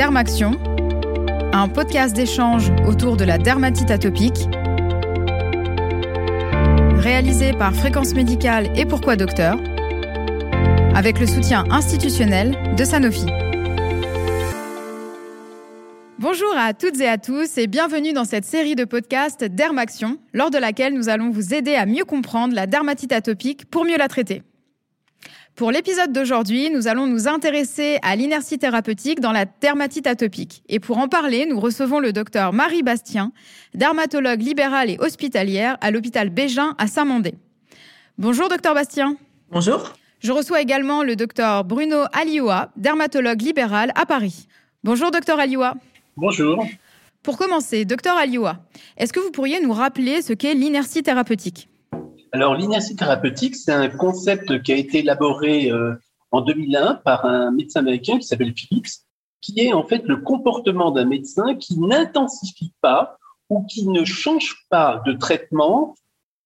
Dermaction, un podcast d'échange autour de la dermatite atopique, réalisé par Fréquence Médicale et Pourquoi Docteur, avec le soutien institutionnel de Sanofi. Bonjour à toutes et à tous et bienvenue dans cette série de podcasts Dermaction, lors de laquelle nous allons vous aider à mieux comprendre la dermatite atopique pour mieux la traiter. Pour l'épisode d'aujourd'hui, nous allons nous intéresser à l'inertie thérapeutique dans la dermatite atopique. Et pour en parler, nous recevons le docteur Marie Bastien, dermatologue libérale et hospitalière à l'hôpital Bégin à Saint-Mandé. Bonjour docteur Bastien. Bonjour. Je reçois également le docteur Bruno Alioua, dermatologue libéral à Paris. Bonjour docteur Alioua. Bonjour. Pour commencer, docteur Alioua, est-ce que vous pourriez nous rappeler ce qu'est l'inertie thérapeutique? Alors, l'inertie thérapeutique, c'est un concept qui a été élaboré euh, en 2001 par un médecin américain qui s'appelle Phillips, qui est en fait le comportement d'un médecin qui n'intensifie pas ou qui ne change pas de traitement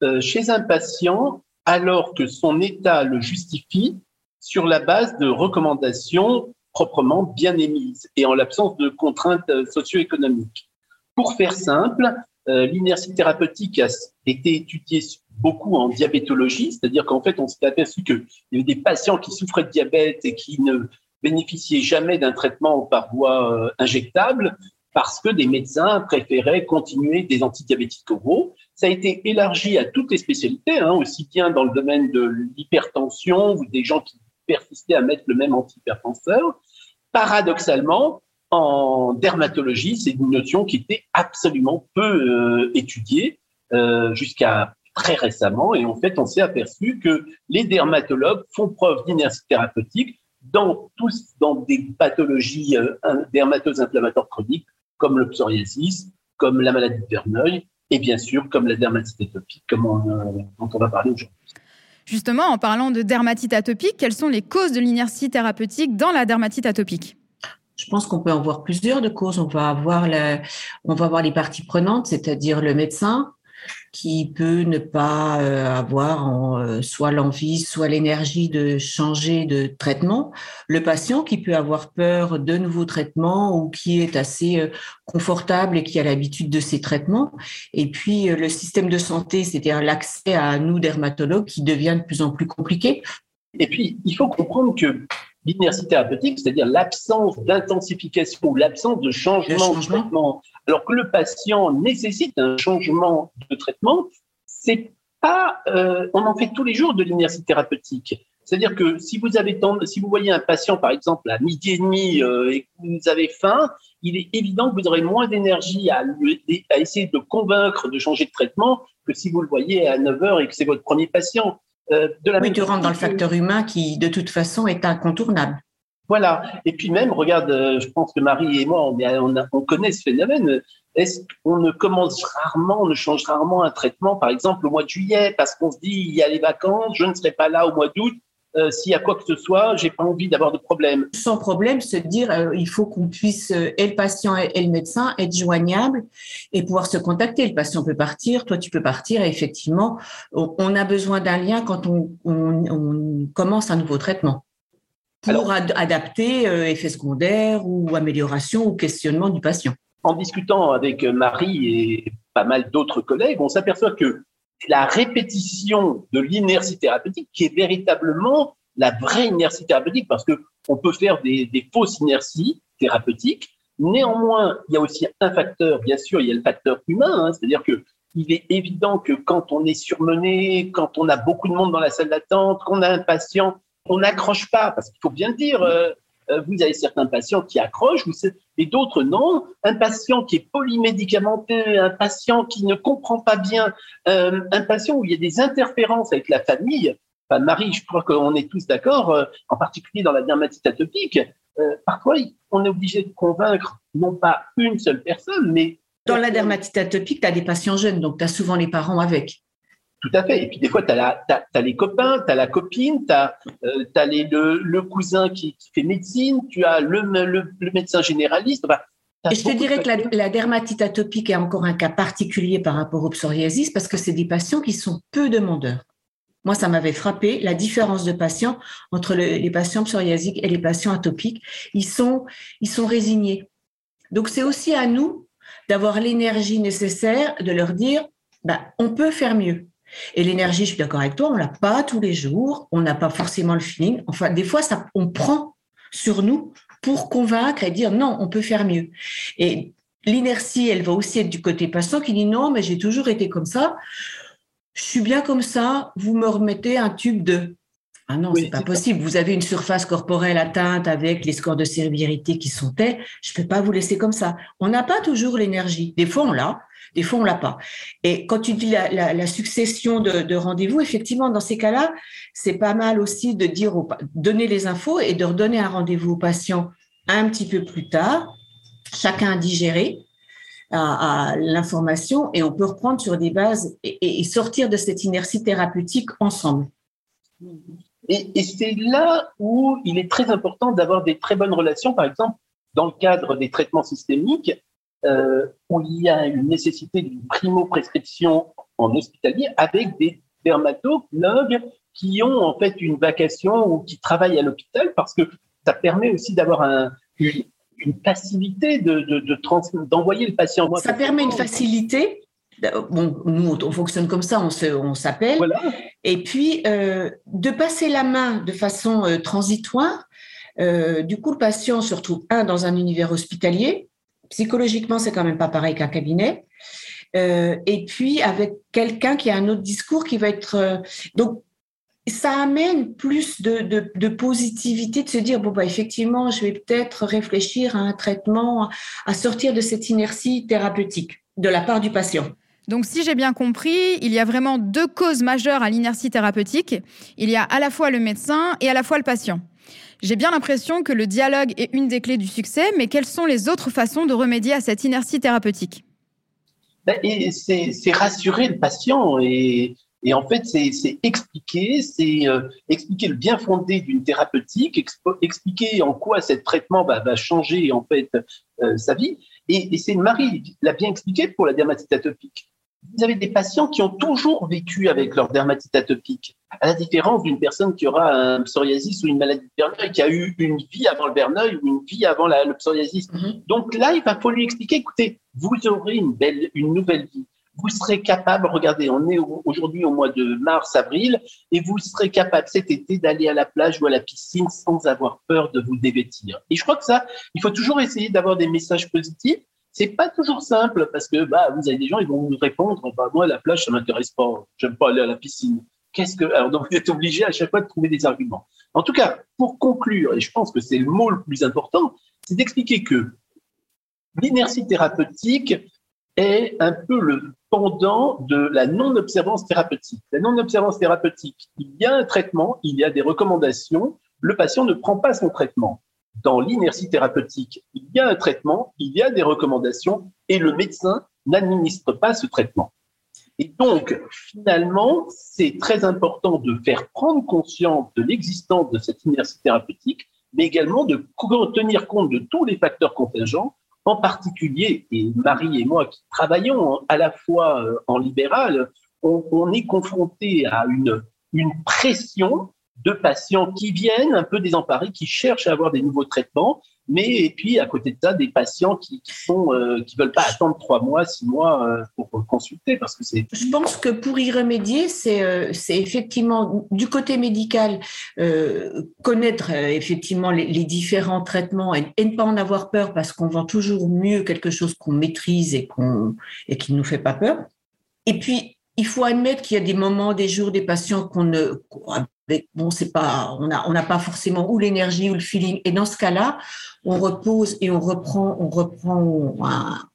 euh, chez un patient alors que son état le justifie sur la base de recommandations proprement bien émises et en l'absence de contraintes euh, socio-économiques. Pour faire simple, l'inertie thérapeutique a été étudiée beaucoup en diabétologie, c'est-à-dire qu'en fait, on s'est aperçu qu'il y avait des patients qui souffraient de diabète et qui ne bénéficiaient jamais d'un traitement par voie euh, injectable parce que des médecins préféraient continuer des antidiabétiques oraux. Ça a été élargi à toutes les spécialités, hein, aussi bien dans le domaine de l'hypertension ou des gens qui persistaient à mettre le même antihypertenseur. Paradoxalement, en dermatologie, c'est une notion qui était absolument peu euh, étudiée euh, jusqu'à très récemment. Et en fait, on s'est aperçu que les dermatologues font preuve d'inertie thérapeutique dans tous dans des pathologies euh, dermateuses inflammatoires chroniques comme le psoriasis, comme la maladie de Verneuil et bien sûr comme la dermatite atopique, comme on, euh, dont on va parler aujourd'hui. Justement, en parlant de dermatite atopique, quelles sont les causes de l'inertie thérapeutique dans la dermatite atopique? Je pense qu'on peut en voir plusieurs de causes. On va avoir, on va avoir les parties prenantes, c'est-à-dire le médecin, qui peut ne pas euh, avoir euh, soit l'envie, soit l'énergie de changer de traitement. Le patient qui peut avoir peur de nouveaux traitements ou qui est assez euh, confortable et qui a l'habitude de ces traitements. Et puis le système de santé, c'est-à-dire l'accès à nous dermatologues qui devient de plus en plus compliqué. Et puis, il faut comprendre que l'inertie thérapeutique, c'est-à-dire l'absence d'intensification ou l'absence de changement, de traitement, alors que le patient nécessite un changement de traitement, c'est pas, euh, on en fait tous les jours de l'inertie thérapeutique. C'est-à-dire que si vous avez si vous voyez un patient par exemple à midi et demi euh, et que vous avez faim, il est évident que vous aurez moins d'énergie à, à essayer de convaincre de changer de traitement que si vous le voyez à 9 heures et que c'est votre premier patient. Euh, de la oui, tu rentres dans le facteur humain qui, de toute façon, est incontournable. Voilà. Et puis même, regarde, euh, je pense que Marie et moi, on, on, on connaît ce phénomène. Est-ce qu'on ne commence rarement, on ne change rarement un traitement, par exemple, au mois de juillet, parce qu'on se dit, il y a les vacances, je ne serai pas là au mois d'août, euh, s'il y a quoi que ce soit, j'ai pas envie d'avoir de problème. Sans problème, se dire euh, il faut qu'on puisse euh, et le patient et, le médecin être joignables et pouvoir se contacter. Le patient peut partir, toi tu peux partir. Et effectivement, on, a besoin d'un lien quand on, on, commence un nouveau traitement pour adapter effets secondaires ou amélioration ou questionnement du patient. En discutant avec Marie et pas mal d'autres collègues, on s'aperçoit que la répétition de l'inertie thérapeutique qui est véritablement la vraie inertie thérapeutique parce que on peut faire des, fausses inerties thérapeutiques. Néanmoins, il y a aussi un facteur, bien sûr, il y a le facteur humain, hein, c'est-à-dire que il est évident que quand on est surmené, quand on a beaucoup de monde dans la salle d'attente, qu'on a un patient, on n'accroche pas, parce qu'il faut bien le dire, euh, euh, vous avez certains patients qui accrochent et d'autres non. Un patient qui est polymédicamenté, un patient qui ne comprend pas bien, euh, un patient où il y a des interférences avec la famille. Enfin, Marie, je crois qu'on est tous d'accord, euh, en particulier dans la dermatite atopique. parfois, on est obligé de convaincre non pas une seule personne, mais dans la dermatite atopique, tu as des patients jeunes, donc tu as souvent les parents avec. Tout à fait. Et puis des fois, tu as, les copains, tu as la copine, tu as, euh, le, cousin qui, fait médecine, tu as le, le, médecin généraliste. je te dirais que la, dermatite atopique est encore un cas particulier par rapport au psoriasis parce que c'est des patients qui sont peu demandeurs. Moi, ça m'avait frappé la différence de patients entre les patients psoriasiques et les patients atopiques. Ils sont, ils sont résignés. Donc, c'est aussi à nous d'avoir l'énergie nécessaire de leur dire, bah, on peut faire mieux. Et l'énergie, je suis d'accord avec toi, on l'a pas tous les jours, on n'a pas forcément le feeling. Enfin, des fois, ça, on prend sur nous pour convaincre et dire non, on peut faire mieux. Et l'inertie, elle va aussi être du côté patient qui dit non, mais j'ai toujours été comme ça. Je suis bien comme ça. Vous me remettez un tube de. Ah non, c'est pas possible. Vous avez une surface corporelle atteinte avec les scores de sévérité qui sont tels. Je peux pas vous laisser comme ça. On n'a pas toujours l'énergie. Des fois, on l'a. Des fois, on l'a pas. Et quand tu dis la, succession de, rendez-vous, effectivement, dans ces cas-là, c'est pas mal aussi de dire, donner les infos et de redonner un rendez-vous au patient un petit peu plus tard, chacun a digéré à, l'information et on peut reprendre sur des bases et, sortir de cette inertie thérapeutique ensemble. Et, c'est là où il est très important d'avoir des très bonnes relations, par exemple, dans le cadre des traitements systémiques, euh, où il y a une nécessité d'une primo-prescription en hospitalier avec des dermatologues qui ont en fait une vacation ou qui travaillent à l'hôpital parce que ça permet aussi d'avoir un, une, facilité de, de, d'envoyer le patient. ça permet une facilité. Bon, nous, on fonctionne comme ça, on, s'appelle. Et puis, euh, de passer la main de façon euh, transitoire. du coup, le patient se retrouve, un, dans un univers hospitalier, Psychologiquement, c'est quand même pas pareil qu'un cabinet. Euh, et puis avec quelqu'un qui a un autre discours qui va être euh, donc ça amène plus de, de, positivité de se dire bon bah effectivement je vais peut-être réfléchir à un traitement à sortir de cette inertie thérapeutique de la part du patient. Donc si j'ai bien compris, il y a vraiment deux causes majeures à l'inertie thérapeutique. Il y a à la fois le médecin et à la fois le patient. J'ai bien l'impression que le dialogue est une des clés du succès, mais quelles sont les autres façons de remédier à cette inertie thérapeutique? Ben, C'est rassurer le patient et, en fait, c'est expliquer, c'est euh, expliquer le bien fondé d'une thérapeutique, expliquer en quoi ce traitement va, changer en fait euh, sa vie. Et, et c'est Marie l'a bien expliqué pour la dermatite atopique vous avez des patients qui ont toujours vécu avec leur dermatite atopique, à la différence d'une personne qui aura un psoriasis ou une maladie de Verneuil, qui a eu une vie avant le Verneuil ou une vie avant la, le psoriasis. Mhm. Donc là, il va falloir lui expliquer, écoutez, vous aurez une, belle, une nouvelle vie. Vous serez capable, regardez, on est aujourd'hui au mois de mars, avril, et vous serez capable cet été d'aller à la plage ou à la piscine sans avoir peur de vous dévêtir. Et je crois que ça, il faut toujours essayer d'avoir des messages positifs c'est pas toujours simple parce que bah, vous avez des gens, ils vont vous répondre bah, Moi, la plage, ça m'intéresse pas. J'aime pas aller à la piscine. Qu'est-ce que. Alors, donc, vous êtes obligé à chaque fois de trouver des arguments. En tout cas, pour conclure, et je pense que c'est le mot le plus important, c'est d'expliquer que l'inertie thérapeutique est un peu le pendant de la non-observance thérapeutique. La non-observance thérapeutique, il y a un traitement, il y a des recommandations, le patient ne prend pas son traitement dans l'inertie thérapeutique, il y a un traitement, il y a des recommandations et le médecin n'administre pas ce traitement. Et donc, finalement, c'est très important de faire prendre conscience de l'existence de cette inertie thérapeutique, mais également de tenir compte de tous les facteurs contingents, en particulier, et Marie et moi qui travaillons à la fois euh, en libéral, on, est confronté à une pression de patients qui viennent un peu désemparés, qui cherchent à avoir des nouveaux traitements, mais et puis à côté de ça, des patients qui, qui sont euh, qui veulent pas attendre trois mois, six mois euh, pour consulter parce que. Je pense que pour y remédier, c'est euh, effectivement du côté médical connaître effectivement les, différents traitements et, et, ne pas en avoir peur parce qu'on vend toujours mieux quelque chose qu'on maîtrise et qu'on et qui ne nous fait pas peur. Et puis il faut admettre qu'il y a des moments, des jours, des patients qu'on ne, bon, c'est pas, on n'a on pas forcément ou l'énergie ou le feeling. Et dans ce cas-là, on repose et on reprend, on reprend,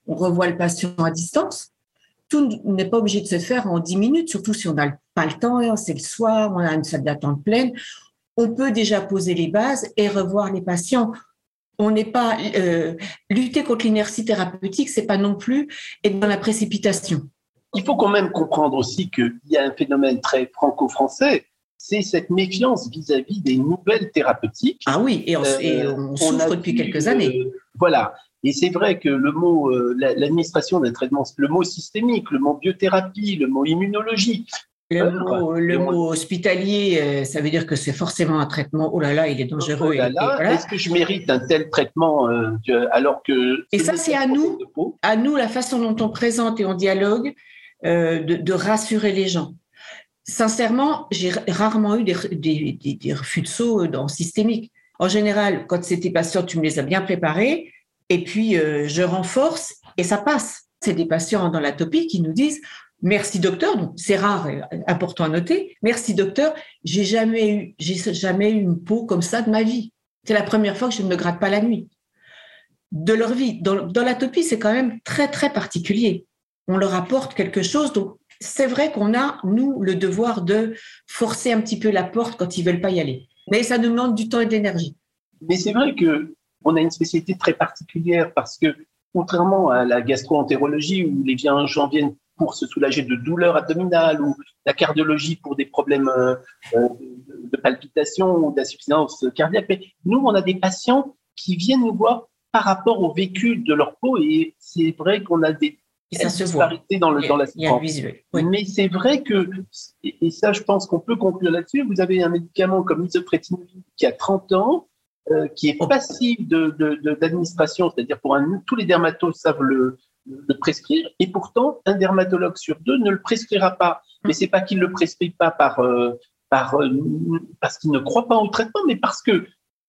on, revoit le patient à distance. Tout n'est pas obligé de se faire en 10 minutes, surtout si on n'a pas le temps, hein, c'est le soir, on a une salle d'attente pleine. On peut déjà poser les bases et revoir les patients. On n'est pas euh, lutter contre l'inertie thérapeutique, c'est pas non plus être dans la précipitation. Il faut quand même comprendre aussi qu'il y a un phénomène très franco-français c'est cette méfiance vis-à-vis des nouvelles thérapeutiques. Ah oui, et on, euh, souffre depuis quelques années. Euh, voilà. Et c'est vrai que le mot, euh, l'administration d'un traitement, le mot systémique, le mot biothérapie, le mot immunologie, Le, mot, hospitalier, euh, ça veut dire que c'est forcément un traitement. Oh là là, il est dangereux. Oh est-ce que je mérite un tel traitement alors que Et ça, c'est à nous, à nous la façon dont on présente et on dialogue, euh, de, rassurer les gens. Sincèrement, j'ai rarement eu des, refus de saut dans systémique. En général, quand c'est tes patients, tu me les as bien préparés, et puis je renforce et ça passe. C'est des patients dans l'atopie qui nous disent Merci docteur, c'est rare et important à noter. Merci docteur, j'ai jamais eu, j'ai jamais eu une peau comme ça de ma vie. C'est la première fois que je ne me gratte pas la nuit de leur vie. Dans, dans l'atopie, c'est quand même très très particulier. On leur apporte quelque chose, donc c'est vrai qu'on a nous le devoir de forcer un petit peu la porte quand ils veulent pas y aller. Mais ça nous demande du temps et de l'énergie. Mais c'est vrai que on a une spécialité très particulière parce que contrairement à la gastro-entérologie où les gens viennent pour se soulager de douleurs abdominales ou la cardiologie pour des problèmes euh, de palpitation ou d'insuffisance cardiaque. Mais nous, on a des patients qui viennent nous voir par rapport au vécu de leur peau et c'est vrai qu'on a des disparités dans, le, dans la Mais c'est vrai que, et ça je pense qu'on peut conclure là-dessus, vous avez un médicament comme l'isoprétinovir qui a 30 ans, euh, qui est oh. passif d'administration, de, c'est-à-dire pour un, tous les dermatos savent le, le prescrire, et pourtant, un dermatologue sur deux ne le prescrira pas. Mais c'est pas qu'il le prescrit pas par, euh, par, euh, parce qu'il ne croit pas au traitement, mais parce que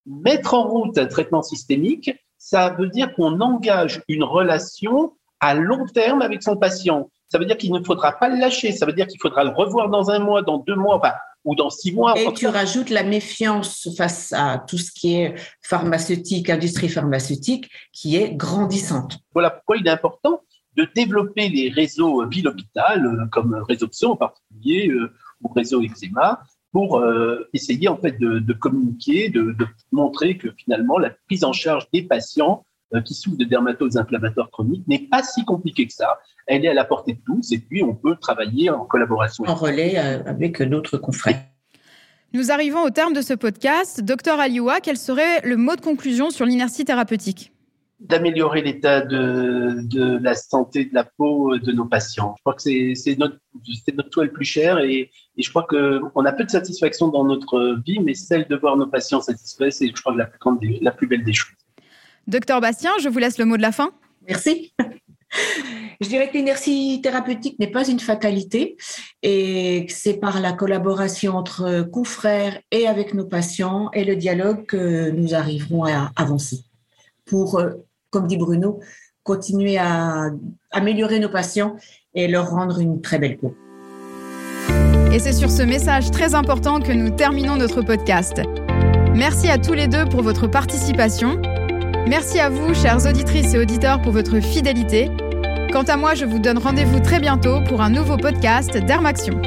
mettre en route un traitement systémique, ça veut dire qu'on engage une relation à long terme avec son patient. Ça veut dire qu'il ne faudra pas le lâcher. Ça veut dire qu'il faudra le revoir dans un mois, dans deux mois, ou dans six mois. Et tu rajoutes la méfiance face à tout ce qui est pharmaceutique, industrie pharmaceutique, qui est grandissante. Voilà pourquoi il est important de développer les réseaux ville-hôpital, euh, comme Réseau en particulier, euh, ou Réseau Eczéma, pour euh, essayer en fait de, communiquer, de, montrer que finalement la prise en charge des patients qui souffrent de dermatoses inflammatoires chroniques n'est pas si compliquée que ça elle est à la portée de tous et puis on peut travailler en collaboration. En relais euh, avec d'autres confrères. Nous arrivons au terme de ce podcast. Docteur Alioua, quel serait le mot de conclusion sur l'inertie thérapeutique? D'améliorer l'état de, la santé de la peau de nos patients. Je crois que c'est notre, notre souhait le plus cher et, je crois qu'on a peu de satisfaction dans notre vie, mais celle de voir nos patients satisfaits, c'est, je crois, la plus, grande la plus belle des choses. Docteur Bastien, je vous laisse le mot de la fin. Merci. Je dirais que l'inertie thérapeutique n'est pas une fatalité et c'est par la collaboration entre confrères et avec nos patients et le dialogue que nous arriverons à avancer pour, euh, comme dit Bruno, continuer à améliorer nos patients et leur rendre une très belle peau. Et c'est sur ce message très important que nous terminons notre podcast. Merci à tous les deux pour votre participation. Merci à vous, chères auditrices et auditeurs, pour votre fidélité. Quant à moi, je vous donne rendez-vous très bientôt pour un nouveau podcast d'Hermaction.